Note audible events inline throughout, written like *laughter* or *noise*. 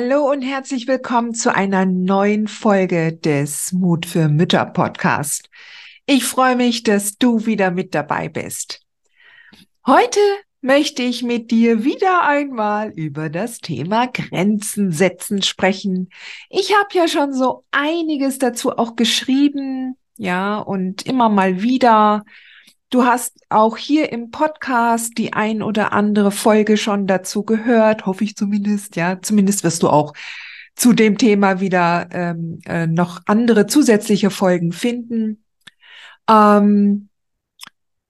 Hallo und herzlich willkommen zu einer neuen Folge des Mut für Mütter Podcast. Ich freue mich, dass du wieder mit dabei bist. Heute möchte ich mit dir wieder einmal über das Thema Grenzen setzen sprechen. Ich habe ja schon so einiges dazu auch geschrieben, ja, und immer mal wieder Du hast auch hier im Podcast die ein oder andere Folge schon dazu gehört, hoffe ich zumindest. Ja, zumindest wirst du auch zu dem Thema wieder ähm, äh, noch andere zusätzliche Folgen finden. Ähm,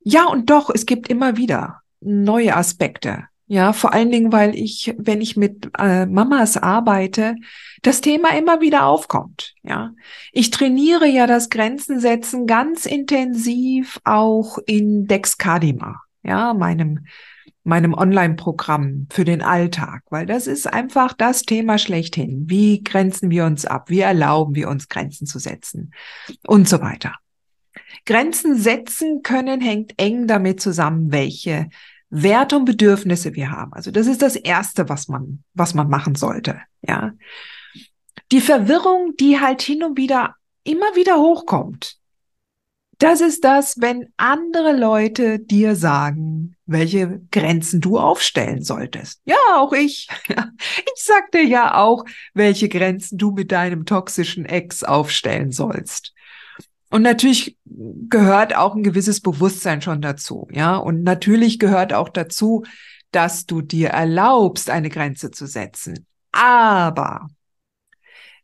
ja, und doch, es gibt immer wieder neue Aspekte. Ja, vor allen Dingen, weil ich, wenn ich mit äh, Mamas arbeite, das Thema immer wieder aufkommt. Ja, ich trainiere ja das Grenzen setzen ganz intensiv auch in Dexcadima, ja, meinem meinem Online-Programm für den Alltag, weil das ist einfach das Thema schlechthin. Wie grenzen wir uns ab? Wie erlauben wir uns Grenzen zu setzen? Und so weiter. Grenzen setzen können hängt eng damit zusammen, welche Werte und Bedürfnisse wir haben. Also das ist das erste, was man, was man machen sollte. Ja. Die Verwirrung, die halt hin und wieder immer wieder hochkommt. Das ist das, wenn andere Leute dir sagen, welche Grenzen du aufstellen solltest. Ja, auch ich. *laughs* Ich sagte ja auch, welche Grenzen du mit deinem toxischen Ex aufstellen sollst. Und natürlich gehört auch ein gewisses Bewusstsein schon dazu, ja. Und natürlich gehört auch dazu, dass du dir erlaubst, eine Grenze zu setzen. Aber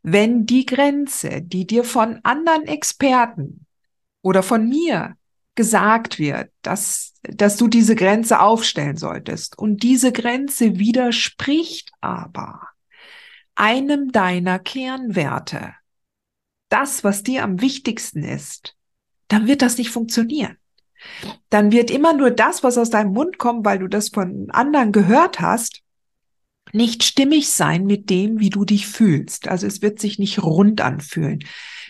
wenn die Grenze, die dir von anderen Experten oder von mir gesagt wird, dass, dass du diese Grenze aufstellen solltest und diese Grenze widerspricht aber einem deiner Kernwerte, das, was dir am wichtigsten ist, dann wird das nicht funktionieren. Dann wird immer nur das, was aus deinem Mund kommt, weil du das von anderen gehört hast, nicht stimmig sein mit dem, wie du dich fühlst. Also es wird sich nicht rund anfühlen.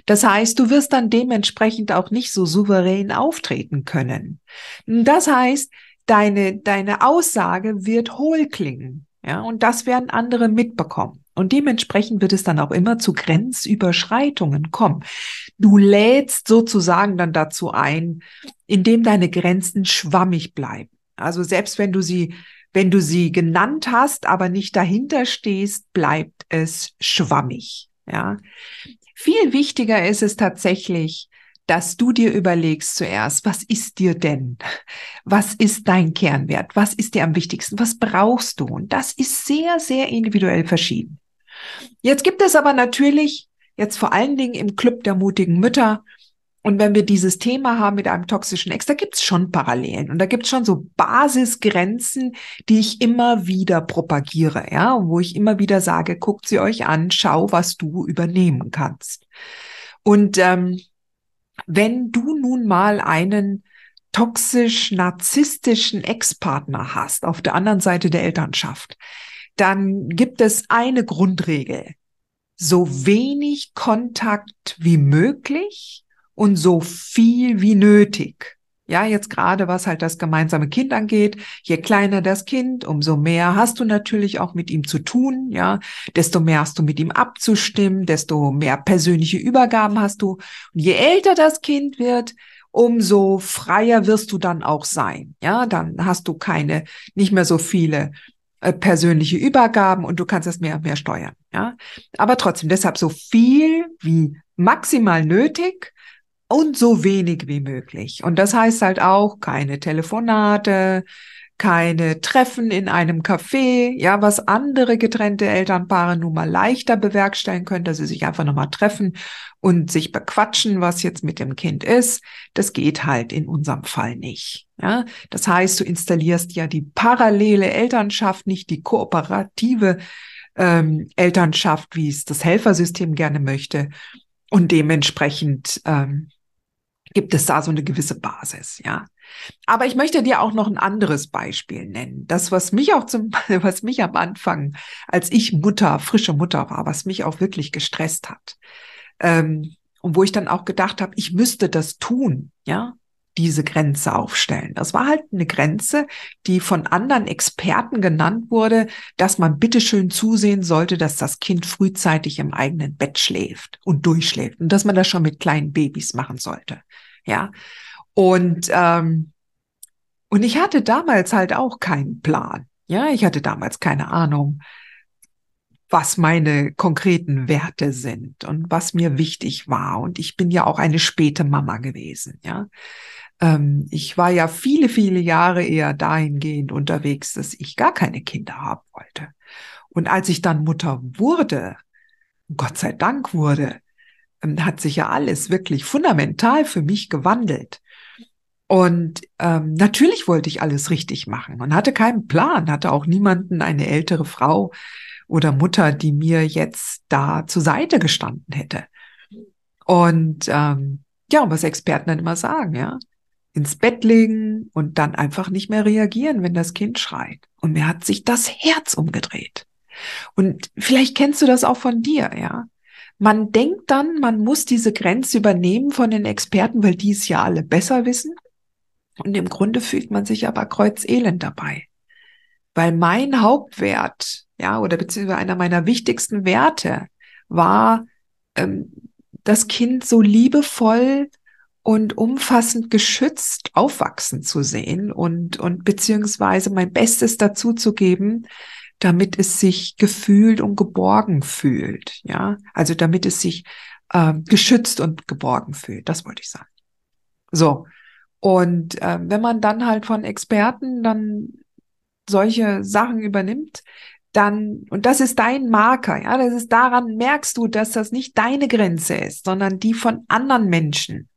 Das heißt, du wirst dann dementsprechend auch nicht so souverän auftreten können. Das heißt, deine, deine Aussage wird hohl klingen. Ja, und das werden andere mitbekommen. Und dementsprechend wird es dann auch immer zu Grenzüberschreitungen kommen. Du lädst sozusagen dann dazu ein, indem deine Grenzen schwammig bleiben. Also selbst wenn du sie wenn du sie genannt hast, aber nicht dahinter stehst, bleibt es schwammig. Ja. Viel wichtiger ist es tatsächlich, dass du dir überlegst zuerst, was ist dir denn? Was ist dein Kernwert? Was ist dir am wichtigsten? Was brauchst du? Und das ist sehr, sehr individuell verschieden. Jetzt gibt es aber natürlich, jetzt vor allen Dingen im Club der mutigen Mütter, und wenn wir dieses Thema haben mit einem toxischen Ex, da gibt es schon Parallelen und da gibt es schon so Basisgrenzen, die ich immer wieder propagiere, ja, wo ich immer wieder sage, guckt sie euch an, schau, was du übernehmen kannst. Und ähm, wenn du nun mal einen toxisch-narzisstischen Ex-Partner hast auf der anderen Seite der Elternschaft, dann gibt es eine Grundregel. So wenig Kontakt wie möglich und so viel wie nötig. Ja, jetzt gerade was halt das gemeinsame Kind angeht, je kleiner das Kind, umso mehr hast du natürlich auch mit ihm zu tun, ja, desto mehr hast du mit ihm abzustimmen, desto mehr persönliche Übergaben hast du. Und je älter das Kind wird, umso freier wirst du dann auch sein. Ja, dann hast du keine, nicht mehr so viele äh, persönliche Übergaben und du kannst das mehr und mehr steuern. Ja, aber trotzdem deshalb so viel wie maximal nötig und so wenig wie möglich. Und das heißt halt auch keine Telefonate, keine Treffen in einem Café, ja, was andere getrennte Elternpaare nun mal leichter bewerkstelligen können, dass sie sich einfach nochmal treffen und sich bequatschen, was jetzt mit dem Kind ist. Das geht halt in unserem Fall nicht. Ja, das heißt, du installierst ja die parallele Elternschaft, nicht die kooperative ähm, Elternschaft, wie es das Helfersystem gerne möchte. Und dementsprechend ähm, gibt es da so eine gewisse Basis, ja. Aber ich möchte dir auch noch ein anderes Beispiel nennen. Das, was mich auch zum, *laughs* was mich am Anfang, als ich Mutter, frische Mutter war, was mich auch wirklich gestresst hat. Ähm, und wo ich dann auch gedacht habe, ich müsste das tun, ja, diese Grenze aufstellen. Das war halt eine Grenze, die von anderen Experten genannt wurde, dass man bitteschön zusehen sollte, dass das Kind frühzeitig im eigenen Bett schläft und durchschläft und dass man das schon mit kleinen Babys machen sollte. Ja. Und, ähm, und ich hatte damals halt auch keinen Plan. Ja, ich hatte damals keine Ahnung, was meine konkreten Werte sind und was mir wichtig war. Und ich bin ja auch eine späte Mama gewesen. Ja, ähm, ich war ja viele, viele Jahre eher dahingehend unterwegs, dass ich gar keine Kinder haben wollte. Und als ich dann Mutter wurde, Gott sei Dank wurde, ähm, hat sich ja alles wirklich fundamental für mich gewandelt. Und ähm, natürlich wollte ich alles richtig machen und hatte keinen Plan, hatte auch niemanden, eine ältere Frau oder Mutter, die mir jetzt da zur Seite gestanden hätte. Und ähm, ja, was Experten dann immer sagen, ja, ins Bett legen und dann einfach nicht mehr reagieren, wenn das Kind schreit. Und mir hat sich das Herz umgedreht. Und vielleicht kennst du das auch von dir, ja. Man denkt dann, man muss diese Grenze übernehmen von den Experten, weil die es ja alle besser wissen. Und im Grunde fühlt man sich aber kreuzelend dabei. Weil mein Hauptwert, ja, oder beziehungsweise einer meiner wichtigsten Werte war, ähm, das Kind so liebevoll und umfassend geschützt aufwachsen zu sehen und, und beziehungsweise mein Bestes dazu zu geben, damit es sich gefühlt und geborgen fühlt. Ja, also damit es sich äh, geschützt und geborgen fühlt. Das wollte ich sagen. So. Und äh, wenn man dann halt von Experten dann solche Sachen übernimmt, dann, und das ist dein Marker, ja, das ist daran merkst du, dass das nicht deine Grenze ist, sondern die von anderen Menschen.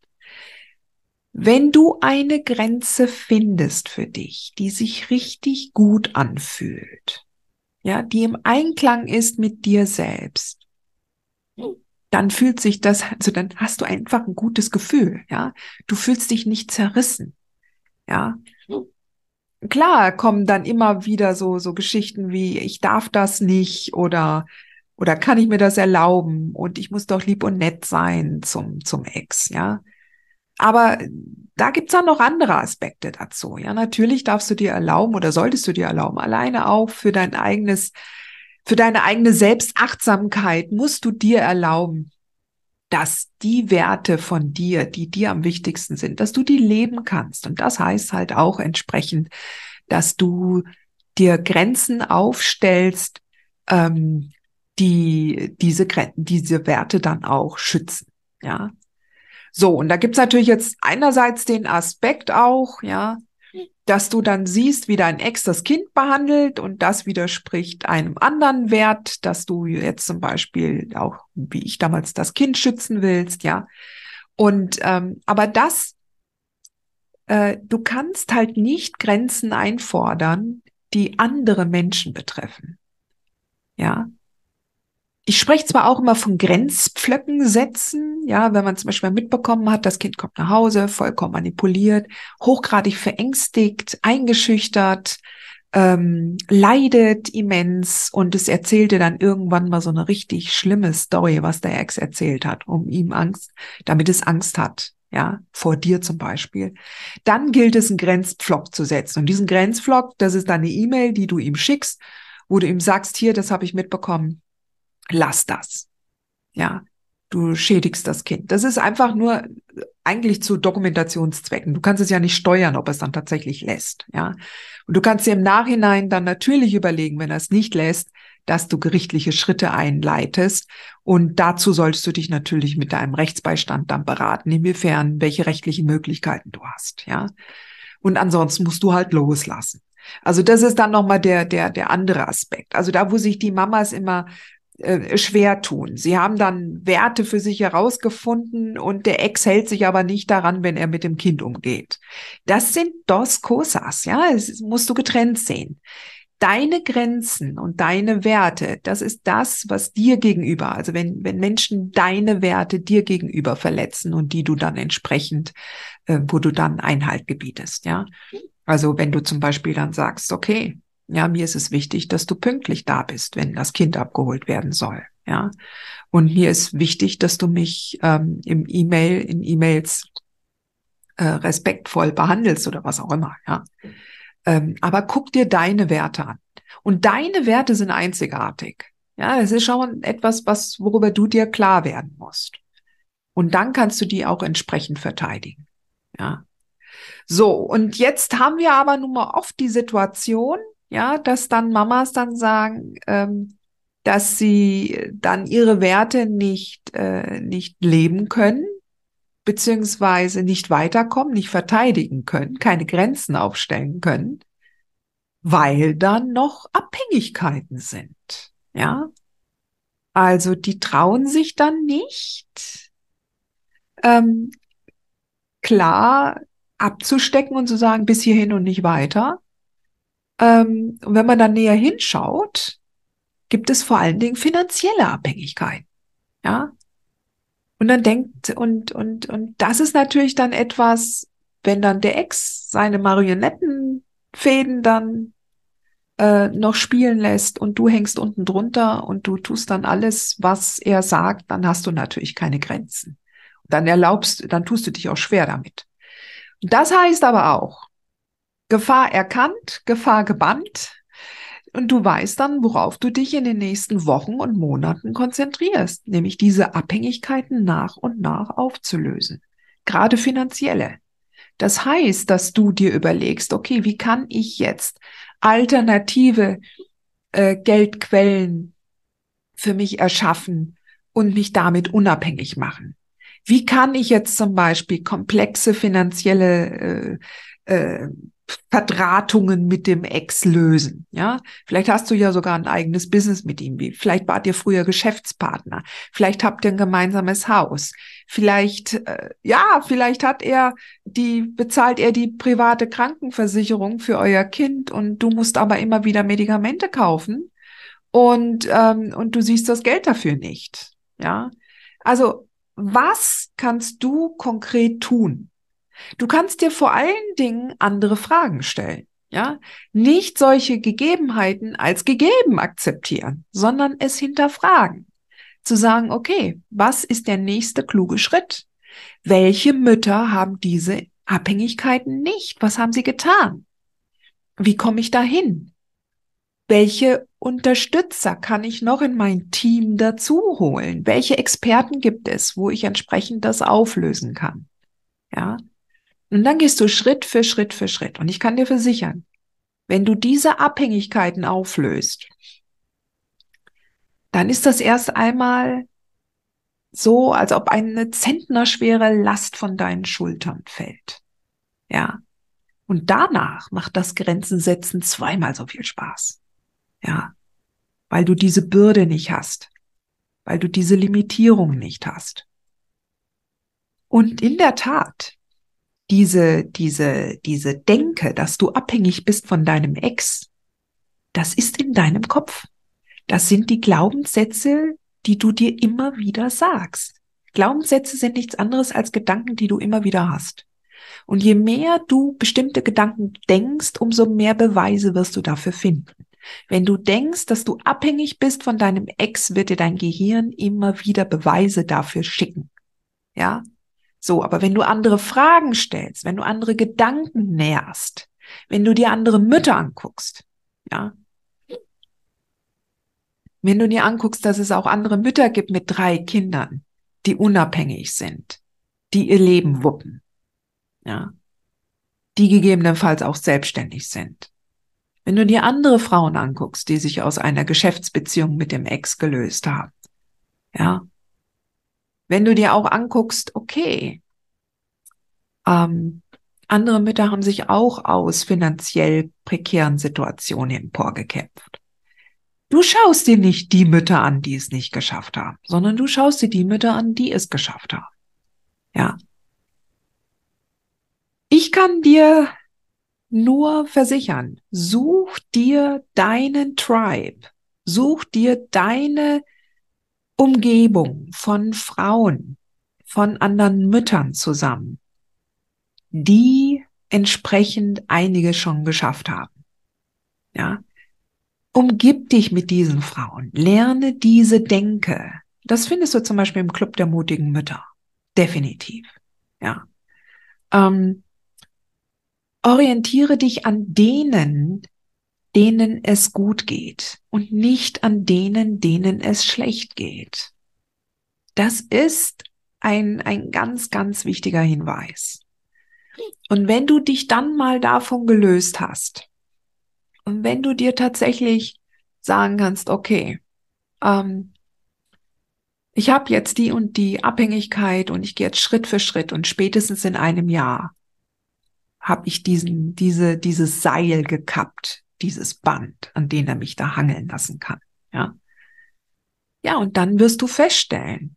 Wenn du eine Grenze findest für dich, die sich richtig gut anfühlt, ja, die im Einklang ist mit dir selbst, dann fühlt sich das, also dann hast du einfach ein gutes Gefühl, ja. Du fühlst dich nicht zerrissen, ja. Klar kommen dann immer wieder so, so Geschichten wie, ich darf das nicht oder, oder kann ich mir das erlauben und ich muss doch lieb und nett sein zum, zum Ex, ja. Aber da gibt's dann noch andere Aspekte dazu. Ja, natürlich darfst du dir erlauben oder solltest du dir erlauben, alleine auch für dein eigenes, für deine eigene Selbstachtsamkeit musst du dir erlauben, dass die Werte von dir, die dir am wichtigsten sind, dass du die leben kannst. Und das heißt halt auch entsprechend, dass du dir Grenzen aufstellst, ähm, die diese, diese Werte dann auch schützen. Ja, so, und da gibt's natürlich jetzt einerseits den Aspekt auch, ja, dass du dann siehst, wie dein Ex das Kind behandelt und das widerspricht einem anderen Wert, dass du jetzt zum Beispiel auch, wie ich damals, das Kind schützen willst, ja. Und ähm, aber das, äh, du kannst halt nicht Grenzen einfordern, die andere Menschen betreffen. Ja, ich spreche zwar auch immer von Grenzpflöcken setzen, ja, wenn man zum Beispiel mitbekommen hat, das Kind kommt nach Hause, vollkommen manipuliert, hochgradig verängstigt, eingeschüchtert, ähm, leidet immens und es erzählte dann irgendwann mal so eine richtig schlimme Story, was der Ex erzählt hat, um ihm Angst, damit es Angst hat, ja, vor dir zum Beispiel. Dann gilt es, einen Grenzpflock zu setzen. Und diesen Grenzpflock, das ist dann eine E-Mail, die du ihm schickst, wo du ihm sagst, hier, das habe ich mitbekommen, lass das. Ja, du schädigst das Kind. Das ist einfach nur eigentlich zu Dokumentationszwecken. Du kannst es ja nicht steuern, ob es dann tatsächlich lässt. Ja, und du kannst dir im Nachhinein dann natürlich überlegen, wenn er es nicht lässt, dass du gerichtliche Schritte einleitest. Und dazu solltest du dich natürlich mit deinem Rechtsbeistand dann beraten, inwiefern, welche rechtlichen Möglichkeiten du hast. Ja, und ansonsten musst du halt loslassen. Also das ist dann nochmal der, der, der andere Aspekt. Also da, wo sich die Mamas immer äh, schwer tun. Sie haben dann Werte für sich herausgefunden und der Ex hält sich aber nicht daran, wenn er mit dem Kind umgeht. Das sind Dos Cosas, ja, es musst du getrennt sehen. Deine Grenzen und deine Werte, das ist das, was dir gegenüber, also wenn, wenn Menschen deine Werte dir gegenüber verletzen und die du dann entsprechend, äh, wo du dann Einhalt gebietest, ja. Also wenn du zum Beispiel dann sagst, okay, ja, mir ist es wichtig, dass du pünktlich da bist, wenn das Kind abgeholt werden soll. Ja, und mir ist wichtig, dass du mich ähm, im E-Mail, in E-Mails äh, respektvoll behandelst oder was auch immer. Ja, ähm, aber guck dir deine Werte an. Und deine Werte sind einzigartig. Ja, es ist schon etwas, was, worüber du dir klar werden musst. Und dann kannst du die auch entsprechend verteidigen. Ja. So, und jetzt haben wir aber nun mal oft die Situation, ja, dass dann Mamas dann sagen, ähm, dass sie dann ihre Werte nicht, äh, nicht leben können, beziehungsweise nicht weiterkommen, nicht verteidigen können, keine Grenzen aufstellen können, weil dann noch Abhängigkeiten sind. Ja, also die trauen sich dann nicht, ähm, klar abzustecken und zu sagen, bis hierhin und nicht weiter, ähm, und wenn man dann näher hinschaut, gibt es vor allen Dingen finanzielle Abhängigkeiten. Ja. Und dann denkt, und, und, und das ist natürlich dann etwas, wenn dann der Ex seine Marionettenfäden dann äh, noch spielen lässt und du hängst unten drunter und du tust dann alles, was er sagt, dann hast du natürlich keine Grenzen. Dann erlaubst, dann tust du dich auch schwer damit. Das heißt aber auch, Gefahr erkannt, Gefahr gebannt. Und du weißt dann, worauf du dich in den nächsten Wochen und Monaten konzentrierst, nämlich diese Abhängigkeiten nach und nach aufzulösen. Gerade finanzielle. Das heißt, dass du dir überlegst, okay, wie kann ich jetzt alternative äh, Geldquellen für mich erschaffen und mich damit unabhängig machen? Wie kann ich jetzt zum Beispiel komplexe finanzielle äh, äh, Verdrahtungen mit dem Ex lösen. Ja, vielleicht hast du ja sogar ein eigenes Business mit ihm. Vielleicht wart ihr früher Geschäftspartner. Vielleicht habt ihr ein gemeinsames Haus. Vielleicht, äh, ja, vielleicht hat er die, bezahlt er die private Krankenversicherung für euer Kind und du musst aber immer wieder Medikamente kaufen und, ähm, und du siehst das Geld dafür nicht. Ja, also was kannst du konkret tun? Du kannst dir vor allen Dingen andere Fragen stellen. Ja, nicht solche Gegebenheiten als gegeben akzeptieren, sondern es hinterfragen. Zu sagen, okay, was ist der nächste kluge Schritt? Welche Mütter haben diese Abhängigkeiten nicht? Was haben sie getan? Wie komme ich dahin? Welche Unterstützer kann ich noch in mein Team dazu holen? Welche Experten gibt es, wo ich entsprechend das auflösen kann? Ja, und dann gehst du Schritt für Schritt für Schritt. Und ich kann dir versichern, wenn du diese Abhängigkeiten auflöst, dann ist das erst einmal so, als ob eine zentnerschwere Last von deinen Schultern fällt. Ja. Und danach macht das Grenzen setzen zweimal so viel Spaß. Ja. Weil du diese Bürde nicht hast. Weil du diese Limitierung nicht hast. Und in der Tat, diese, diese, diese Denke, dass du abhängig bist von deinem Ex, das ist in deinem Kopf. Das sind die Glaubenssätze, die du dir immer wieder sagst. Glaubenssätze sind nichts anderes als Gedanken, die du immer wieder hast. Und je mehr du bestimmte Gedanken denkst, umso mehr Beweise wirst du dafür finden. Wenn du denkst, dass du abhängig bist von deinem Ex, wird dir dein Gehirn immer wieder Beweise dafür schicken. Ja, so, aber wenn du andere Fragen stellst, wenn du andere Gedanken nährst, wenn du dir andere Mütter anguckst, ja, wenn du dir anguckst, dass es auch andere Mütter gibt mit drei Kindern, die unabhängig sind, die ihr Leben wuppen, ja, die gegebenenfalls auch selbstständig sind. Wenn du dir andere Frauen anguckst, die sich aus einer Geschäftsbeziehung mit dem Ex gelöst haben, ja, wenn du dir auch anguckst, okay, ähm, Andere Mütter haben sich auch aus finanziell prekären Situationen emporgekämpft. Du schaust dir nicht die Mütter an, die es nicht geschafft haben, sondern du schaust dir die Mütter an, die es geschafft haben. Ja. Ich kann dir nur versichern, such dir deinen Tribe, such dir deine Umgebung von Frauen, von anderen Müttern zusammen, die entsprechend einige schon geschafft haben. Ja. Umgib dich mit diesen Frauen, lerne diese Denke. Das findest du zum Beispiel im Club der mutigen Mütter. Definitiv. Ja. Ähm, orientiere dich an denen, denen es gut geht und nicht an denen, denen es schlecht geht. Das ist ein, ein ganz, ganz wichtiger Hinweis. Und wenn du dich dann mal davon gelöst hast und wenn du dir tatsächlich sagen kannst, okay, ähm, ich habe jetzt die und die Abhängigkeit und ich gehe jetzt Schritt für Schritt und spätestens in einem Jahr habe ich diesen, diese, dieses Seil gekappt, dieses Band, an dem er mich da hangeln lassen kann. Ja. Ja, und dann wirst du feststellen,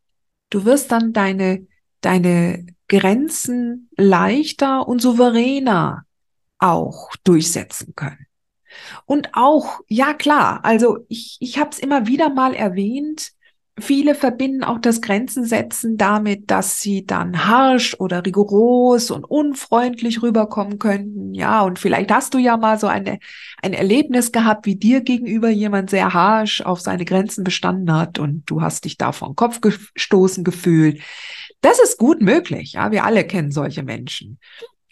du wirst dann deine, deine Grenzen leichter und souveräner auch durchsetzen können. Und auch, ja klar, also ich, ich habe es immer wieder mal erwähnt, Viele verbinden auch das Grenzensetzen damit, dass sie dann harsch oder rigoros und unfreundlich rüberkommen könnten. Ja, und vielleicht hast du ja mal so eine, ein Erlebnis gehabt, wie dir gegenüber jemand sehr harsch auf seine Grenzen bestanden hat und du hast dich da vor den Kopf gestoßen gefühlt. Das ist gut möglich. Ja, wir alle kennen solche Menschen.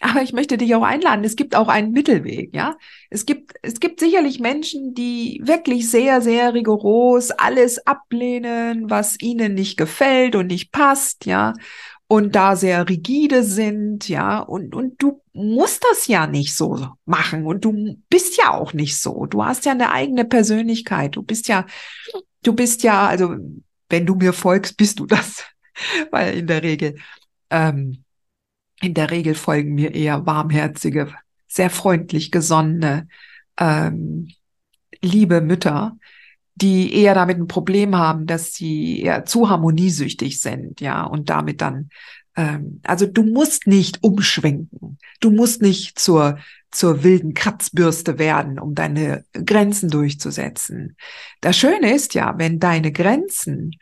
Aber ich möchte dich auch einladen. Es gibt auch einen Mittelweg, ja. Es gibt, es gibt sicherlich Menschen, die wirklich sehr, sehr rigoros alles ablehnen, was ihnen nicht gefällt und nicht passt, ja. Und da sehr rigide sind, ja. Und, und du musst das ja nicht so machen. Und du bist ja auch nicht so. Du hast ja eine eigene Persönlichkeit. Du bist ja, du bist ja, also, wenn du mir folgst, bist du das. *laughs* Weil in der Regel, ähm, in der Regel folgen mir eher warmherzige, sehr freundlich gesonnene, ähm, liebe Mütter, die eher damit ein Problem haben, dass sie eher zu harmoniesüchtig sind, ja, und damit dann, ähm, also du musst nicht umschwenken, du musst nicht zur zur wilden Kratzbürste werden, um deine Grenzen durchzusetzen. Das Schöne ist ja, wenn deine Grenzen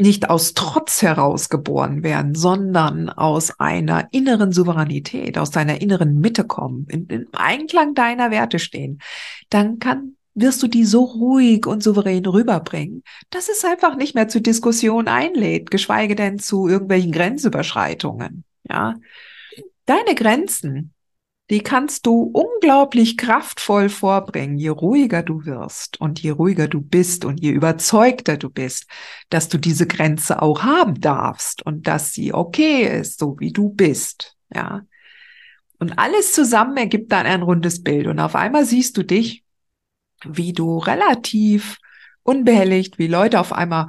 nicht aus Trotz herausgeboren werden, sondern aus einer inneren Souveränität, aus deiner inneren Mitte kommen, in, in Einklang deiner Werte stehen, dann kann wirst du die so ruhig und souverän rüberbringen, dass es einfach nicht mehr zu Diskussion einlädt, geschweige denn zu irgendwelchen Grenzüberschreitungen. Ja, deine Grenzen die kannst du unglaublich kraftvoll vorbringen, je ruhiger du wirst und je ruhiger du bist und je überzeugter du bist, dass du diese Grenze auch haben darfst und dass sie okay ist, so wie du bist, ja. Und alles zusammen ergibt dann ein rundes Bild und auf einmal siehst du dich, wie du relativ unbehelligt, wie Leute auf einmal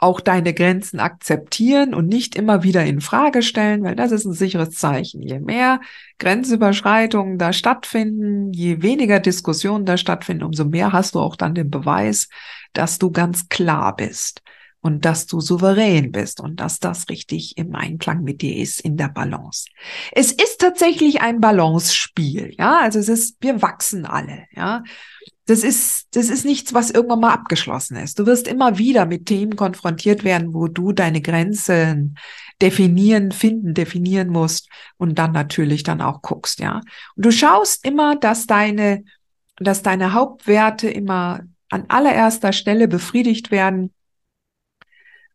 auch deine Grenzen akzeptieren und nicht immer wieder in Frage stellen, weil das ist ein sicheres Zeichen. Je mehr Grenzüberschreitungen da stattfinden, je weniger Diskussionen da stattfinden, umso mehr hast du auch dann den Beweis, dass du ganz klar bist und dass du souverän bist und dass das richtig im Einklang mit dir ist in der Balance. Es ist tatsächlich ein Balance-Spiel, ja, also es ist, wir wachsen alle, ja das ist, das ist nichts, was irgendwann mal abgeschlossen ist. Du wirst immer wieder mit Themen konfrontiert werden, wo du deine Grenzen definieren, finden, definieren musst und dann natürlich dann auch guckst, ja. Und du schaust immer, dass deine, dass deine Hauptwerte immer an allererster Stelle befriedigt werden.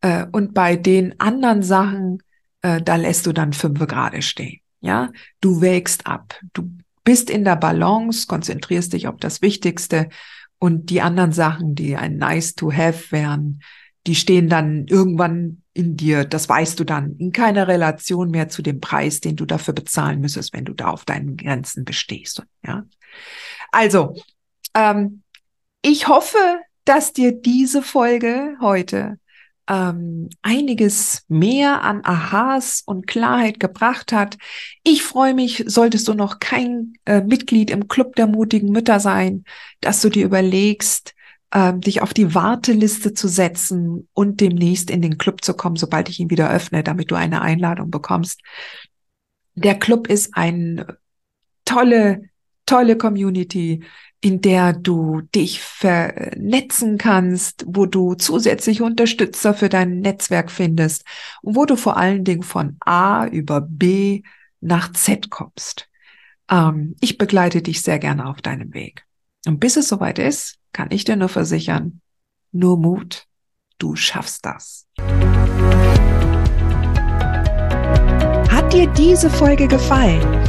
Äh, und bei den anderen Sachen, äh, da lässt du dann fünf gerade stehen. Ja, du wägst ab. Du bist in der Balance, konzentrierst dich auf das Wichtigste und die anderen Sachen, die ein nice to have wären, die stehen dann irgendwann in dir, das weißt du dann, in keiner Relation mehr zu dem Preis, den du dafür bezahlen müsstest, wenn du da auf deinen Grenzen bestehst. Ja, also ähm, ich hoffe, dass dir diese Folge heute ähm, einiges mehr an Aha's und Klarheit gebracht hat. Ich freue mich, solltest du noch kein äh, Mitglied im Club der mutigen Mütter sein, dass du dir überlegst, äh, dich auf die Warteliste zu setzen und demnächst in den Club zu kommen, sobald ich ihn wieder öffne, damit du eine Einladung bekommst. Der Club ist eine tolle, tolle Community, in der du dich vernetzen kannst, wo du zusätzliche Unterstützer für dein Netzwerk findest und wo du vor allen Dingen von A über B nach Z kommst. Ähm, ich begleite dich sehr gerne auf deinem Weg. Und bis es soweit ist, kann ich dir nur versichern, nur Mut, du schaffst das. Hat dir diese Folge gefallen?